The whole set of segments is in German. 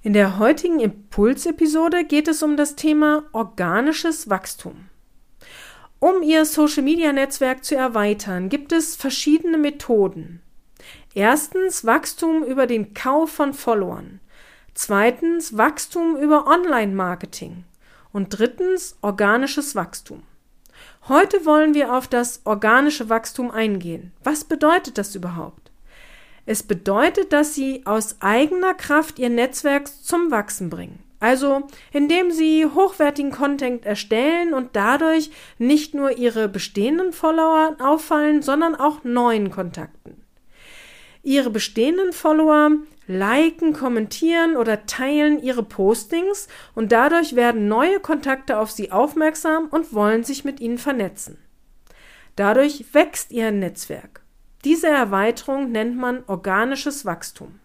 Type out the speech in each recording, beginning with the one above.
In der heutigen Impulsepisode geht es um das Thema organisches Wachstum. Um Ihr Social-Media-Netzwerk zu erweitern, gibt es verschiedene Methoden. Erstens Wachstum über den Kauf von Followern. Zweitens Wachstum über Online-Marketing. Und drittens organisches Wachstum. Heute wollen wir auf das organische Wachstum eingehen. Was bedeutet das überhaupt? Es bedeutet, dass sie aus eigener Kraft ihr Netzwerk zum Wachsen bringen. Also indem sie hochwertigen Content erstellen und dadurch nicht nur ihre bestehenden Follower auffallen, sondern auch neuen Kontakten. Ihre bestehenden Follower liken, kommentieren oder teilen ihre Postings und dadurch werden neue Kontakte auf sie aufmerksam und wollen sich mit ihnen vernetzen. Dadurch wächst ihr Netzwerk. Diese Erweiterung nennt man organisches Wachstum.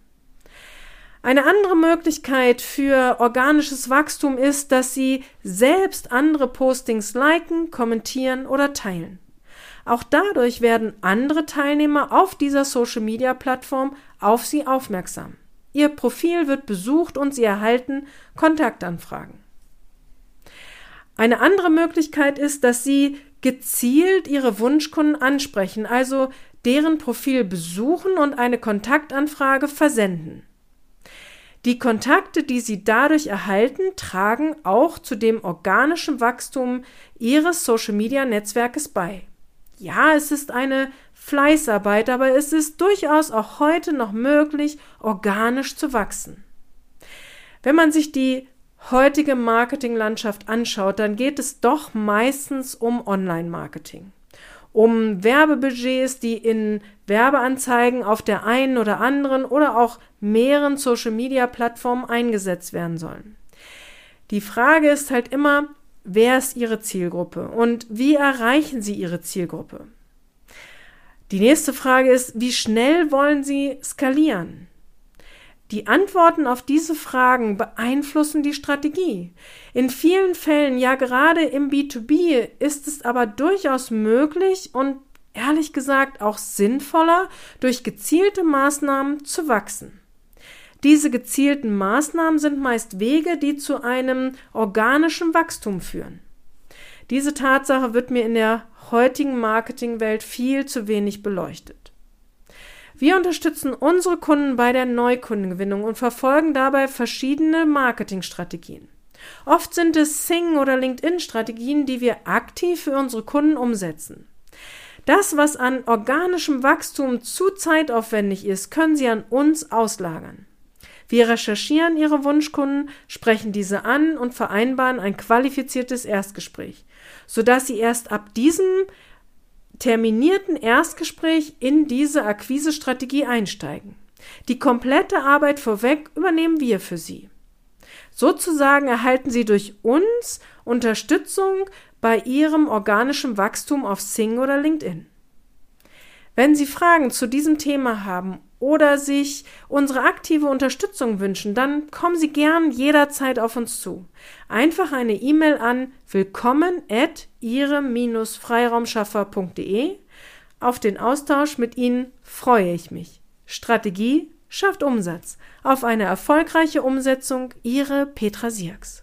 Eine andere Möglichkeit für organisches Wachstum ist, dass Sie selbst andere Postings liken, kommentieren oder teilen. Auch dadurch werden andere Teilnehmer auf dieser Social-Media-Plattform auf Sie aufmerksam. Ihr Profil wird besucht und Sie erhalten Kontaktanfragen. Eine andere Möglichkeit ist, dass Sie gezielt Ihre Wunschkunden ansprechen, also deren Profil besuchen und eine Kontaktanfrage versenden. Die Kontakte, die Sie dadurch erhalten, tragen auch zu dem organischen Wachstum Ihres Social-Media-Netzwerkes bei. Ja, es ist eine Fleißarbeit, aber es ist durchaus auch heute noch möglich, organisch zu wachsen. Wenn man sich die heutige Marketinglandschaft anschaut, dann geht es doch meistens um Online-Marketing um Werbebudgets, die in Werbeanzeigen auf der einen oder anderen oder auch mehreren Social-Media-Plattformen eingesetzt werden sollen. Die Frage ist halt immer, wer ist Ihre Zielgruppe und wie erreichen Sie Ihre Zielgruppe? Die nächste Frage ist, wie schnell wollen Sie skalieren? Die Antworten auf diese Fragen beeinflussen die Strategie. In vielen Fällen, ja gerade im B2B, ist es aber durchaus möglich und ehrlich gesagt auch sinnvoller, durch gezielte Maßnahmen zu wachsen. Diese gezielten Maßnahmen sind meist Wege, die zu einem organischen Wachstum führen. Diese Tatsache wird mir in der heutigen Marketingwelt viel zu wenig beleuchtet. Wir unterstützen unsere Kunden bei der Neukundengewinnung und verfolgen dabei verschiedene Marketingstrategien. Oft sind es Sing- oder LinkedIn-Strategien, die wir aktiv für unsere Kunden umsetzen. Das, was an organischem Wachstum zu zeitaufwendig ist, können Sie an uns auslagern. Wir recherchieren Ihre Wunschkunden, sprechen diese an und vereinbaren ein qualifiziertes Erstgespräch, sodass Sie erst ab diesem terminierten Erstgespräch in diese Akquisestrategie einsteigen. Die komplette Arbeit vorweg übernehmen wir für Sie. Sozusagen erhalten Sie durch uns Unterstützung bei Ihrem organischen Wachstum auf Sing oder LinkedIn. Wenn Sie Fragen zu diesem Thema haben oder sich unsere aktive Unterstützung wünschen, dann kommen Sie gern jederzeit auf uns zu. Einfach eine E-Mail an willkommen at ihre-freiraumschaffer.de. Auf den Austausch mit Ihnen freue ich mich. Strategie schafft Umsatz. Auf eine erfolgreiche Umsetzung Ihre Petra Sierks.